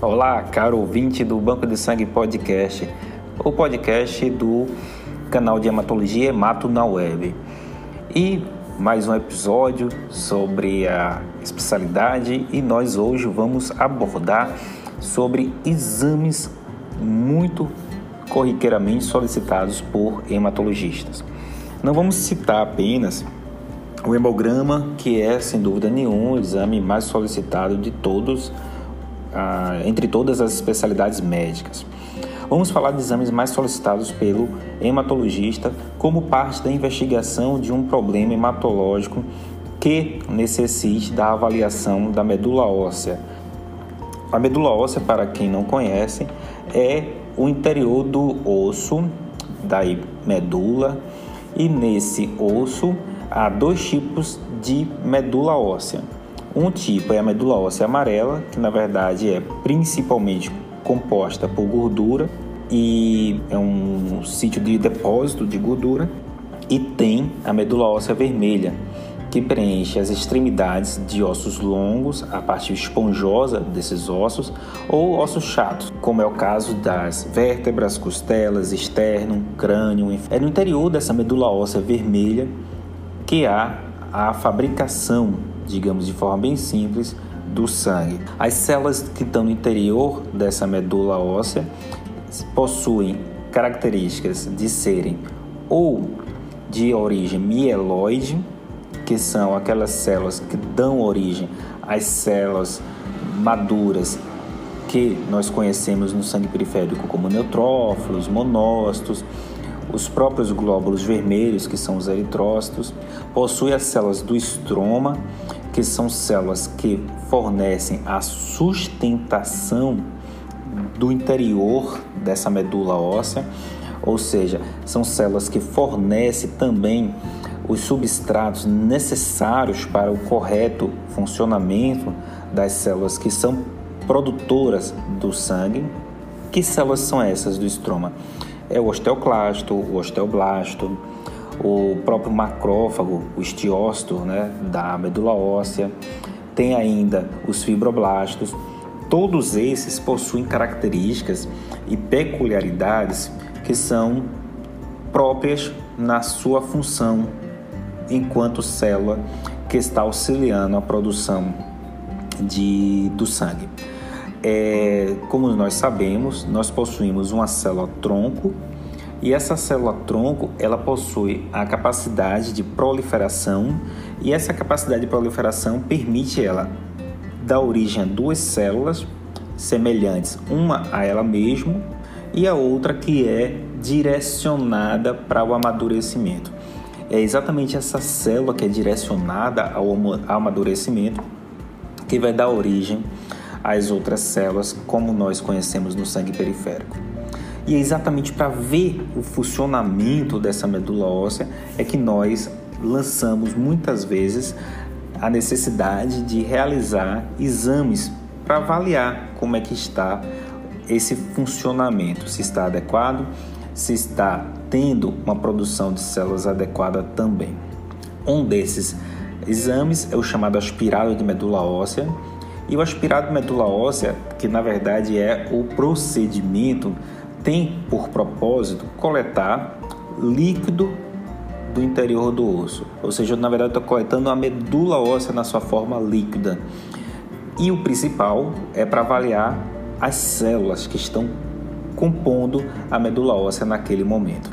Olá, caro ouvinte do Banco de Sangue Podcast, o podcast do canal de hematologia Hemato na Web. E mais um episódio sobre a especialidade e nós hoje vamos abordar sobre exames muito corriqueiramente solicitados por hematologistas. Não vamos citar apenas o hemograma, que é sem dúvida nenhuma o exame mais solicitado de todos ah, entre todas as especialidades médicas. Vamos falar de exames mais solicitados pelo hematologista como parte da investigação de um problema hematológico que necessite da avaliação da medula óssea. A medula óssea, para quem não conhece, é o interior do osso, da medula, e nesse osso há dois tipos de medula óssea um tipo é a medula óssea amarela, que na verdade é principalmente composta por gordura e é um sítio de depósito de gordura. E tem a medula óssea vermelha, que preenche as extremidades de ossos longos, a parte esponjosa desses ossos, ou ossos chatos, como é o caso das vértebras, costelas, externo, crânio. É no interior dessa medula óssea vermelha que há a fabricação digamos de forma bem simples, do sangue. As células que estão no interior dessa medula óssea possuem características de serem ou de origem mieloide, que são aquelas células que dão origem às células maduras que nós conhecemos no sangue periférico como neutrófilos, monócitos, os próprios glóbulos vermelhos, que são os eritrócitos, possui as células do estroma, que são células que fornecem a sustentação do interior dessa medula óssea, ou seja, são células que fornecem também os substratos necessários para o correto funcionamento das células que são produtoras do sangue. Que células são essas do estroma? É o osteoclasto, o osteoblasto, o próprio macrófago, o estiócito né, da medula óssea, tem ainda os fibroblastos. Todos esses possuem características e peculiaridades que são próprias na sua função enquanto célula que está auxiliando a produção de, do sangue. É, como nós sabemos, nós possuímos uma célula tronco e essa célula tronco, ela possui a capacidade de proliferação e essa capacidade de proliferação permite ela dar origem a duas células semelhantes, uma a ela mesma e a outra que é direcionada para o amadurecimento. É exatamente essa célula que é direcionada ao amadurecimento que vai dar origem às outras células, como nós conhecemos no sangue periférico. E é exatamente para ver o funcionamento dessa medula óssea é que nós lançamos muitas vezes a necessidade de realizar exames para avaliar como é que está esse funcionamento, se está adequado, se está tendo uma produção de células adequada também. Um desses exames é o chamado aspirado de medula óssea. E o aspirado medula óssea, que na verdade é o procedimento tem por propósito coletar líquido do interior do osso. Ou seja, na verdade, estou coletando a medula óssea na sua forma líquida. E o principal é para avaliar as células que estão compondo a medula óssea naquele momento.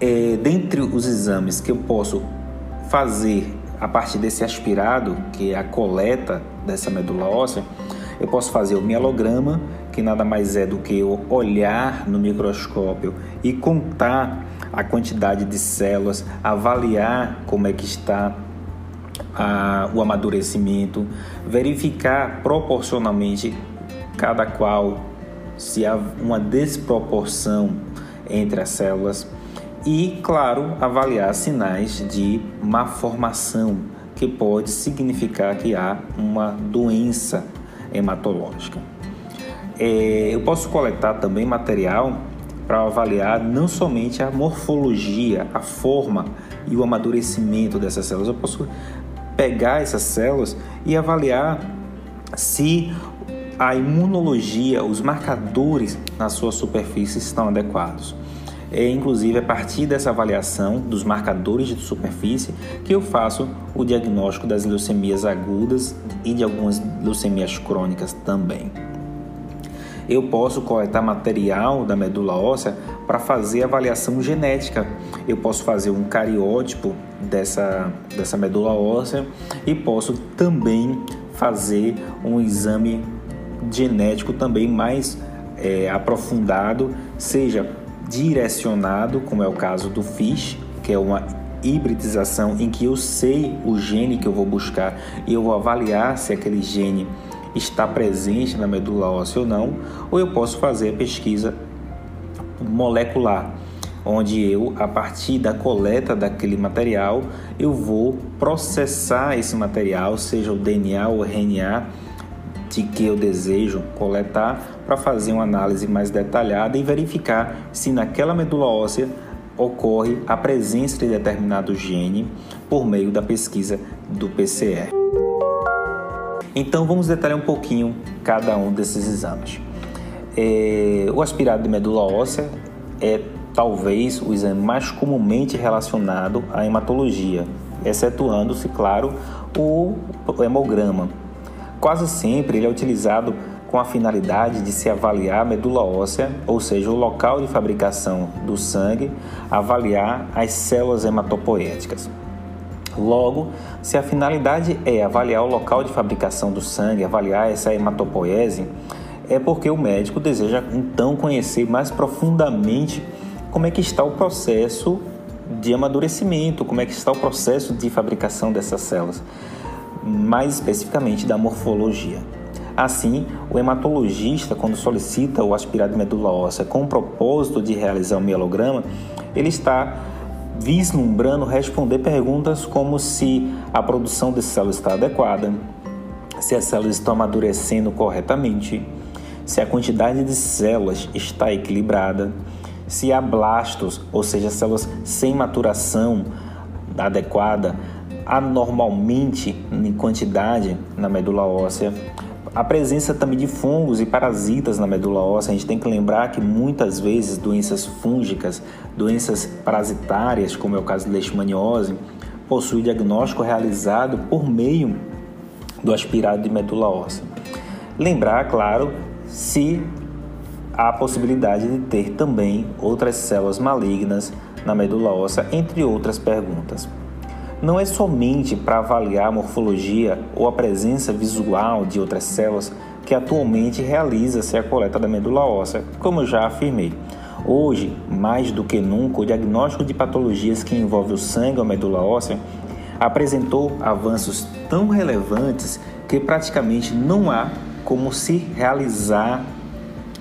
É, dentre os exames que eu posso fazer a partir desse aspirado, que é a coleta dessa medula óssea, eu posso fazer o mielograma, que nada mais é do que eu olhar no microscópio e contar a quantidade de células, avaliar como é que está a, o amadurecimento, verificar proporcionalmente cada qual se há uma desproporção entre as células e, claro, avaliar sinais de má formação, que pode significar que há uma doença hematológica. É, eu posso coletar também material para avaliar não somente a morfologia, a forma e o amadurecimento dessas células. Eu posso pegar essas células e avaliar se a imunologia, os marcadores na sua superfície estão adequados. É inclusive a partir dessa avaliação dos marcadores de superfície que eu faço o diagnóstico das leucemias agudas e de algumas leucemias crônicas também. Eu posso coletar material da medula óssea para fazer avaliação genética. Eu posso fazer um cariótipo dessa, dessa medula óssea e posso também fazer um exame genético também mais é, aprofundado, seja direcionado, como é o caso do FISH, que é uma hibridização em que eu sei o gene que eu vou buscar e eu vou avaliar se aquele gene está presente na medula óssea ou não, ou eu posso fazer a pesquisa molecular, onde eu, a partir da coleta daquele material, eu vou processar esse material, seja o DNA ou o RNA, de que eu desejo coletar para fazer uma análise mais detalhada e verificar se naquela medula óssea ocorre a presença de determinado gene por meio da pesquisa do PCR. Então vamos detalhar um pouquinho cada um desses exames. É, o aspirado de medula óssea é talvez o exame mais comumente relacionado à hematologia, excetuando-se, claro, o hemograma, Quase sempre ele é utilizado com a finalidade de se avaliar a medula óssea, ou seja, o local de fabricação do sangue, avaliar as células hematopoéticas. Logo, se a finalidade é avaliar o local de fabricação do sangue, avaliar essa hematopoese, é porque o médico deseja então conhecer mais profundamente como é que está o processo de amadurecimento, como é que está o processo de fabricação dessas células mais especificamente da morfologia. Assim, o hematologista, quando solicita o aspirado de medula óssea com o propósito de realizar o mielograma, ele está vislumbrando responder perguntas como se a produção de células está adequada, se as células estão amadurecendo corretamente, se a quantidade de células está equilibrada, se há blastos, ou seja, células sem maturação adequada, anormalmente em quantidade na medula óssea. A presença também de fungos e parasitas na medula óssea, a gente tem que lembrar que muitas vezes doenças fúngicas, doenças parasitárias, como é o caso de leishmaniose, possuem diagnóstico realizado por meio do aspirado de medula óssea. Lembrar, claro, se há a possibilidade de ter também outras células malignas na medula óssea, entre outras perguntas não é somente para avaliar a morfologia ou a presença visual de outras células que atualmente realiza-se a coleta da medula óssea, como já afirmei. Hoje, mais do que nunca, o diagnóstico de patologias que envolvem o sangue ou a medula óssea apresentou avanços tão relevantes que praticamente não há como se realizar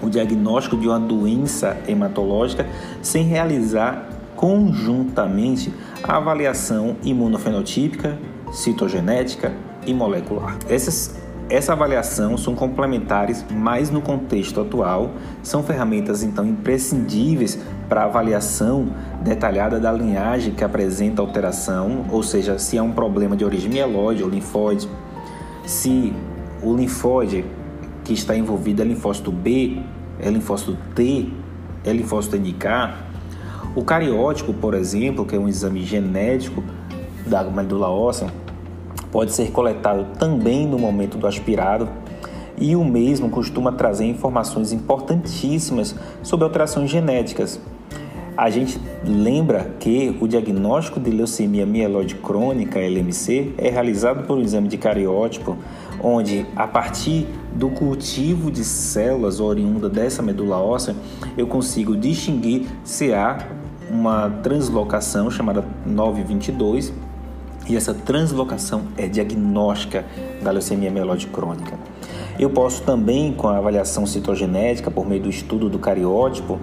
o diagnóstico de uma doença hematológica sem realizar conjuntamente a avaliação imunofenotípica, citogenética e molecular. Essas, essa avaliação são complementares, mas no contexto atual são ferramentas então imprescindíveis para avaliação detalhada da linhagem que apresenta alteração, ou seja, se é um problema de origem mieloide ou linfóide, se o linfóide que está envolvido é linfócito B, é linfócito T, é linfócito NK, o cariótipo, por exemplo, que é um exame genético da medula óssea, pode ser coletado também no momento do aspirado e o mesmo costuma trazer informações importantíssimas sobre alterações genéticas. A gente lembra que o diagnóstico de leucemia mieloide crônica, LMC, é realizado por um exame de cariótipo, onde a partir do cultivo de células oriunda dessa medula óssea, eu consigo distinguir se há uma translocação chamada 922 e essa translocação é diagnóstica da leucemia mieloide crônica. Eu posso também, com a avaliação citogenética, por meio do estudo do cariótipo,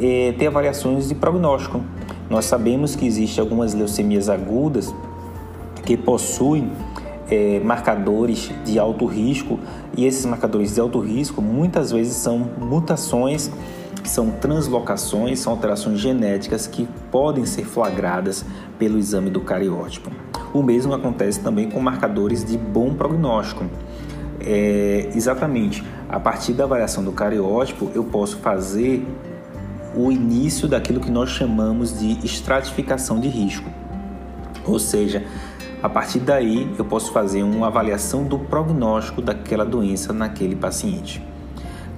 eh, ter avaliações de prognóstico. Nós sabemos que existem algumas leucemias agudas que possuem eh, marcadores de alto risco e esses marcadores de alto risco muitas vezes são mutações são translocações, são alterações genéticas que podem ser flagradas pelo exame do cariótipo. O mesmo acontece também com marcadores de bom prognóstico. é, exatamente a partir da avaliação do cariótipo, eu posso fazer o início daquilo que nós chamamos de estratificação de risco. Ou seja, a partir daí eu posso fazer uma avaliação do prognóstico daquela doença naquele paciente.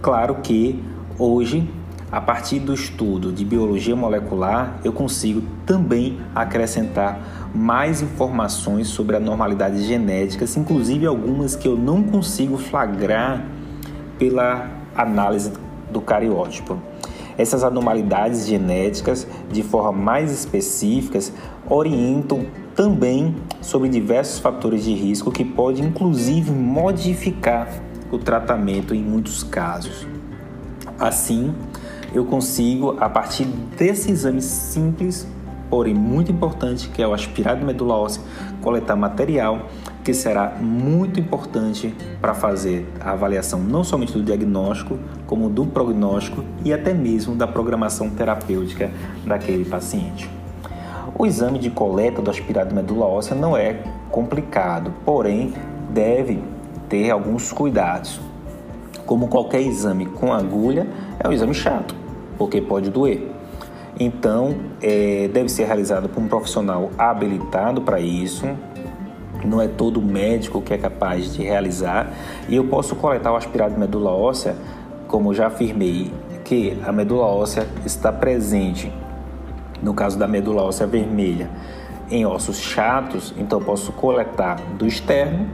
Claro que hoje, a partir do estudo de biologia molecular, eu consigo também acrescentar mais informações sobre anormalidades genéticas, inclusive algumas que eu não consigo flagrar pela análise do cariótipo. Essas anormalidades genéticas, de forma mais específicas, orientam também sobre diversos fatores de risco que podem inclusive modificar o tratamento em muitos casos. Assim, eu consigo, a partir desse exame simples, porém muito importante, que é o aspirado medula óssea, coletar material que será muito importante para fazer a avaliação não somente do diagnóstico, como do prognóstico e até mesmo da programação terapêutica daquele paciente. O exame de coleta do aspirado de medula óssea não é complicado, porém deve ter alguns cuidados. Como qualquer exame com agulha, é um exame chato, porque pode doer. Então, é, deve ser realizado por um profissional habilitado para isso, não é todo médico que é capaz de realizar, e eu posso coletar o aspirado de medula óssea, como já afirmei, que a medula óssea está presente, no caso da medula óssea vermelha, em ossos chatos, então posso coletar do externo,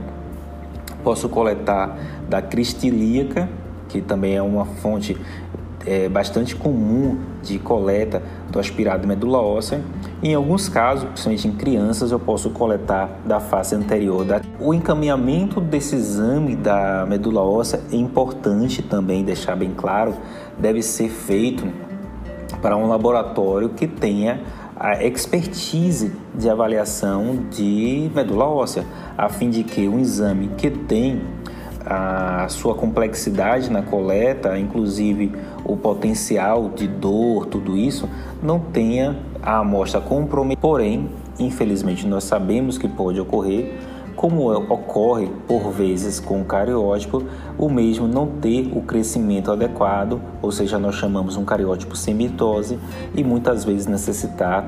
posso coletar da crista ilíaca, que também é uma fonte é, bastante comum de coleta do aspirado de medula óssea. Em alguns casos, principalmente em crianças, eu posso coletar da face anterior. Da... O encaminhamento desse exame da medula óssea é importante também deixar bem claro, deve ser feito para um laboratório que tenha a expertise de avaliação de medula óssea, a fim de que um exame que tem a sua complexidade na coleta, inclusive o potencial de dor, tudo isso, não tenha a amostra comprometida. Porém, infelizmente, nós sabemos que pode ocorrer, como ocorre por vezes com o cariótipo, o mesmo não ter o crescimento adequado, ou seja, nós chamamos um cariótipo semitose e muitas vezes necessitar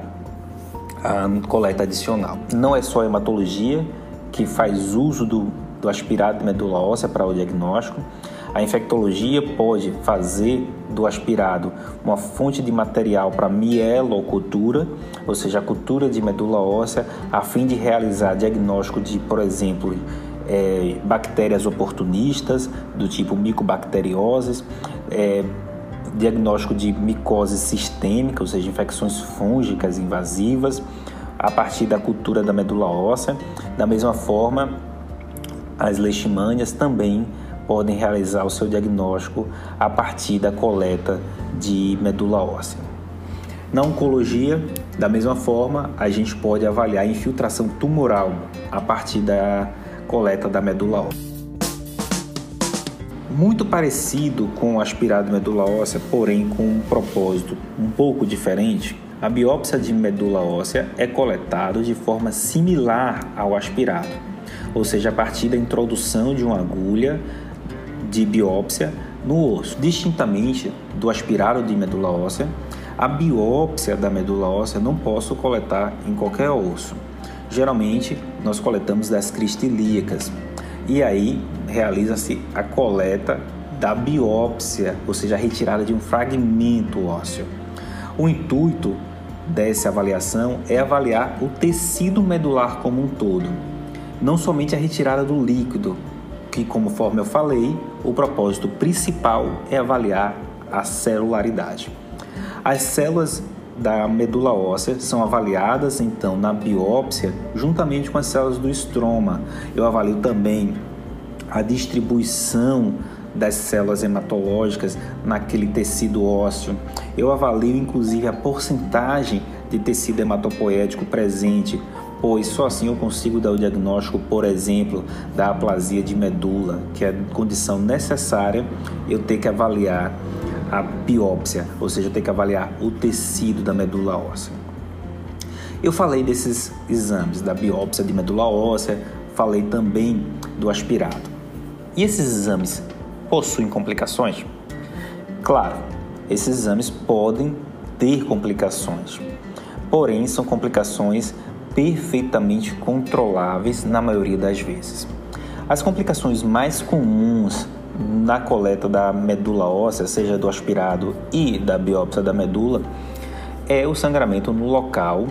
a coleta adicional. Não é só a hematologia que faz uso do do aspirado de medula óssea para o diagnóstico. A infectologia pode fazer do aspirado uma fonte de material para mielocultura, ou seja, a cultura de medula óssea, a fim de realizar diagnóstico de, por exemplo, é, bactérias oportunistas, do tipo micobacterioses, é, diagnóstico de micose sistêmica, ou seja, infecções fúngicas invasivas, a partir da cultura da medula óssea. Da mesma forma, as leishmanias também podem realizar o seu diagnóstico a partir da coleta de medula óssea. Na oncologia, da mesma forma, a gente pode avaliar a infiltração tumoral a partir da coleta da medula óssea. Muito parecido com o aspirado de medula óssea, porém com um propósito um pouco diferente, a biópsia de medula óssea é coletado de forma similar ao aspirado ou seja, a partir da introdução de uma agulha de biópsia no osso. Distintamente do aspirado de medula óssea, a biópsia da medula óssea não posso coletar em qualquer osso. Geralmente, nós coletamos das cristilíacas e aí realiza-se a coleta da biópsia, ou seja, a retirada de um fragmento ósseo. O intuito dessa avaliação é avaliar o tecido medular como um todo, não somente a retirada do líquido, que, conforme eu falei, o propósito principal é avaliar a celularidade. As células da medula óssea são avaliadas então na biópsia juntamente com as células do estroma. Eu avalio também a distribuição das células hematológicas naquele tecido ósseo. Eu avalio inclusive a porcentagem de tecido hematopoético presente, pois só assim eu consigo dar o diagnóstico, por exemplo, da aplasia de medula, que é condição necessária eu ter que avaliar a biópsia, ou seja, eu ter que avaliar o tecido da medula óssea. Eu falei desses exames, da biópsia de medula óssea, falei também do aspirado. E esses exames possuem complicações? Claro, esses exames podem ter complicações, porém são complicações perfeitamente controláveis na maioria das vezes. As complicações mais comuns na coleta da medula óssea, seja do aspirado e da biópsia da medula, é o sangramento no local,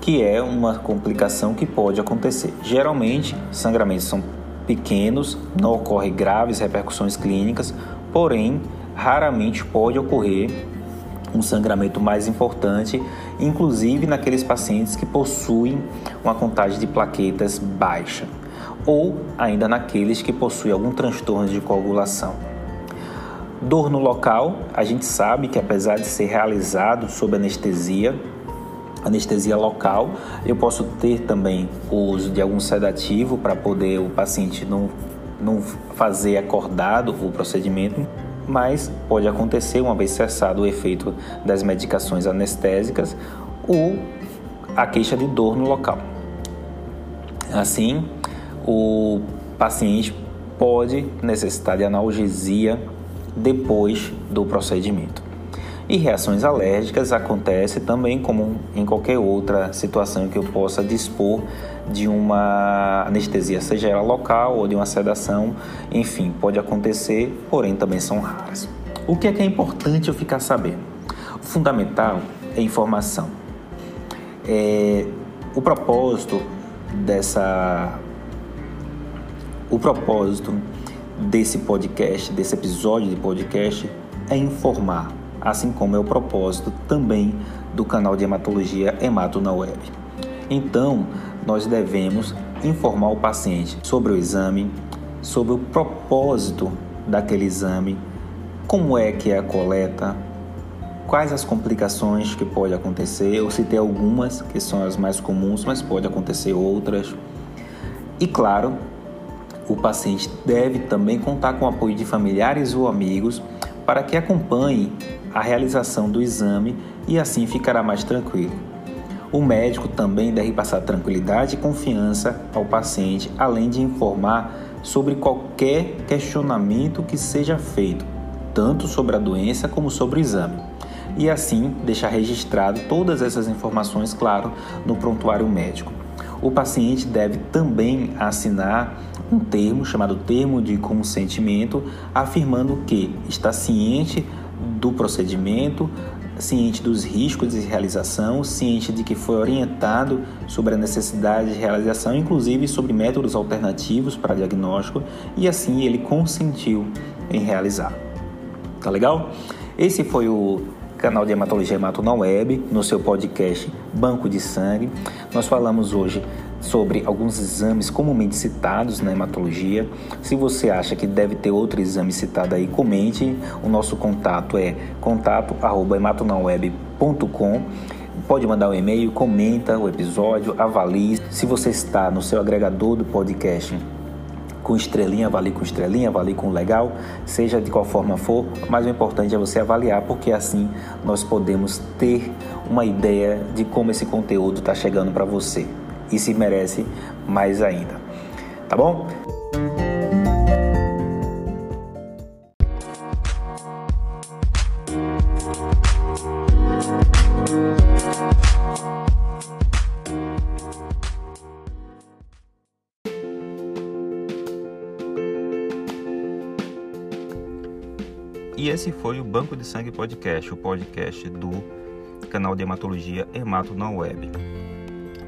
que é uma complicação que pode acontecer. Geralmente, sangramentos são pequenos, não ocorrem graves repercussões clínicas, porém, raramente pode ocorrer um sangramento mais importante, inclusive naqueles pacientes que possuem uma contagem de plaquetas baixa ou ainda naqueles que possuem algum transtorno de coagulação. Dor no local, a gente sabe que apesar de ser realizado sob anestesia, anestesia local, eu posso ter também o uso de algum sedativo para poder o paciente não, não fazer acordado o procedimento, mas pode acontecer, uma vez cessado o efeito das medicações anestésicas, ou a queixa de dor no local. Assim, o paciente pode necessitar de analgesia depois do procedimento. E reações alérgicas acontecem também como em qualquer outra situação que eu possa dispor de uma anestesia, seja ela local ou de uma sedação, enfim, pode acontecer, porém também são raras. O que é que é importante eu ficar sabendo? O fundamental é informação. É, o propósito dessa o propósito desse podcast, desse episódio de podcast, é informar, assim como é o propósito também do canal de hematologia Hemato na Web. Então, nós devemos informar o paciente sobre o exame, sobre o propósito daquele exame, como é que é a coleta, quais as complicações que pode acontecer. Eu citei algumas que são as mais comuns, mas pode acontecer outras. E claro, o paciente deve também contar com o apoio de familiares ou amigos para que acompanhe a realização do exame e assim ficará mais tranquilo. O médico também deve passar tranquilidade e confiança ao paciente, além de informar sobre qualquer questionamento que seja feito, tanto sobre a doença como sobre o exame. E assim deixar registrado todas essas informações, claro, no prontuário médico. O paciente deve também assinar um termo chamado termo de consentimento, afirmando que está ciente do procedimento, ciente dos riscos de realização, ciente de que foi orientado sobre a necessidade de realização, inclusive sobre métodos alternativos para diagnóstico, e assim ele consentiu em realizar. Tá legal? Esse foi o canal de Hematologia Hemato na Web, no seu podcast Banco de Sangue. Nós falamos hoje sobre alguns exames comumente citados na hematologia. Se você acha que deve ter outro exame citado aí, comente. O nosso contato é contato@hematonaweb.com. Pode mandar um e-mail, comenta o episódio, avalie. Se você está no seu agregador do podcast, com estrelinha, avalie com estrelinha, avalie com legal, seja de qual forma for, mas o importante é você avaliar, porque assim nós podemos ter uma ideia de como esse conteúdo está chegando para você e se merece mais ainda. Tá bom? Esse foi o Banco de Sangue Podcast, o podcast do canal de hematologia Hemato na Web.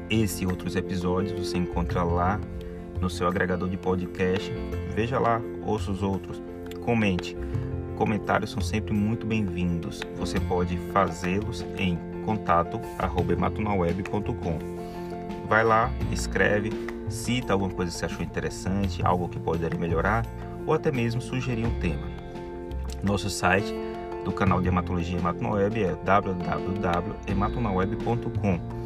Esse e outros episódios você encontra lá no seu agregador de podcast. Veja lá, ouça os outros, comente. Comentários são sempre muito bem-vindos. Você pode fazê-los em contato@matunaweb.com. Vai lá, escreve, cita alguma coisa que você achou interessante, algo que poderia melhorar, ou até mesmo sugerir um tema. Nosso site do canal de hematologia Hematonaweb é www.hematonaweb.com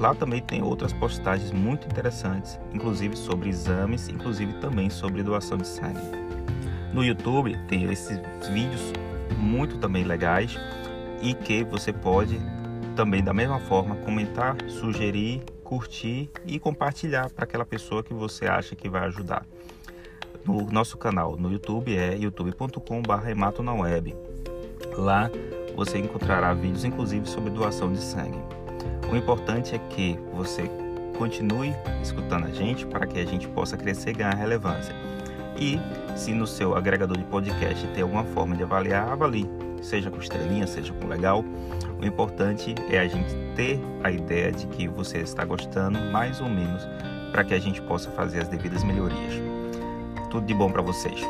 Lá também tem outras postagens muito interessantes, inclusive sobre exames, inclusive também sobre doação de sangue. No YouTube tem esses vídeos muito também legais e que você pode também da mesma forma comentar, sugerir, curtir e compartilhar para aquela pessoa que você acha que vai ajudar. No nosso canal no YouTube é youtube.com/hemato na web. Lá você encontrará vídeos inclusive sobre doação de sangue. O importante é que você continue escutando a gente para que a gente possa crescer e ganhar relevância. E se no seu agregador de podcast tem alguma forma de avaliar, avalie, seja com estrelinha, seja com legal. O importante é a gente ter a ideia de que você está gostando, mais ou menos, para que a gente possa fazer as devidas melhorias. Tudo de bom para vocês.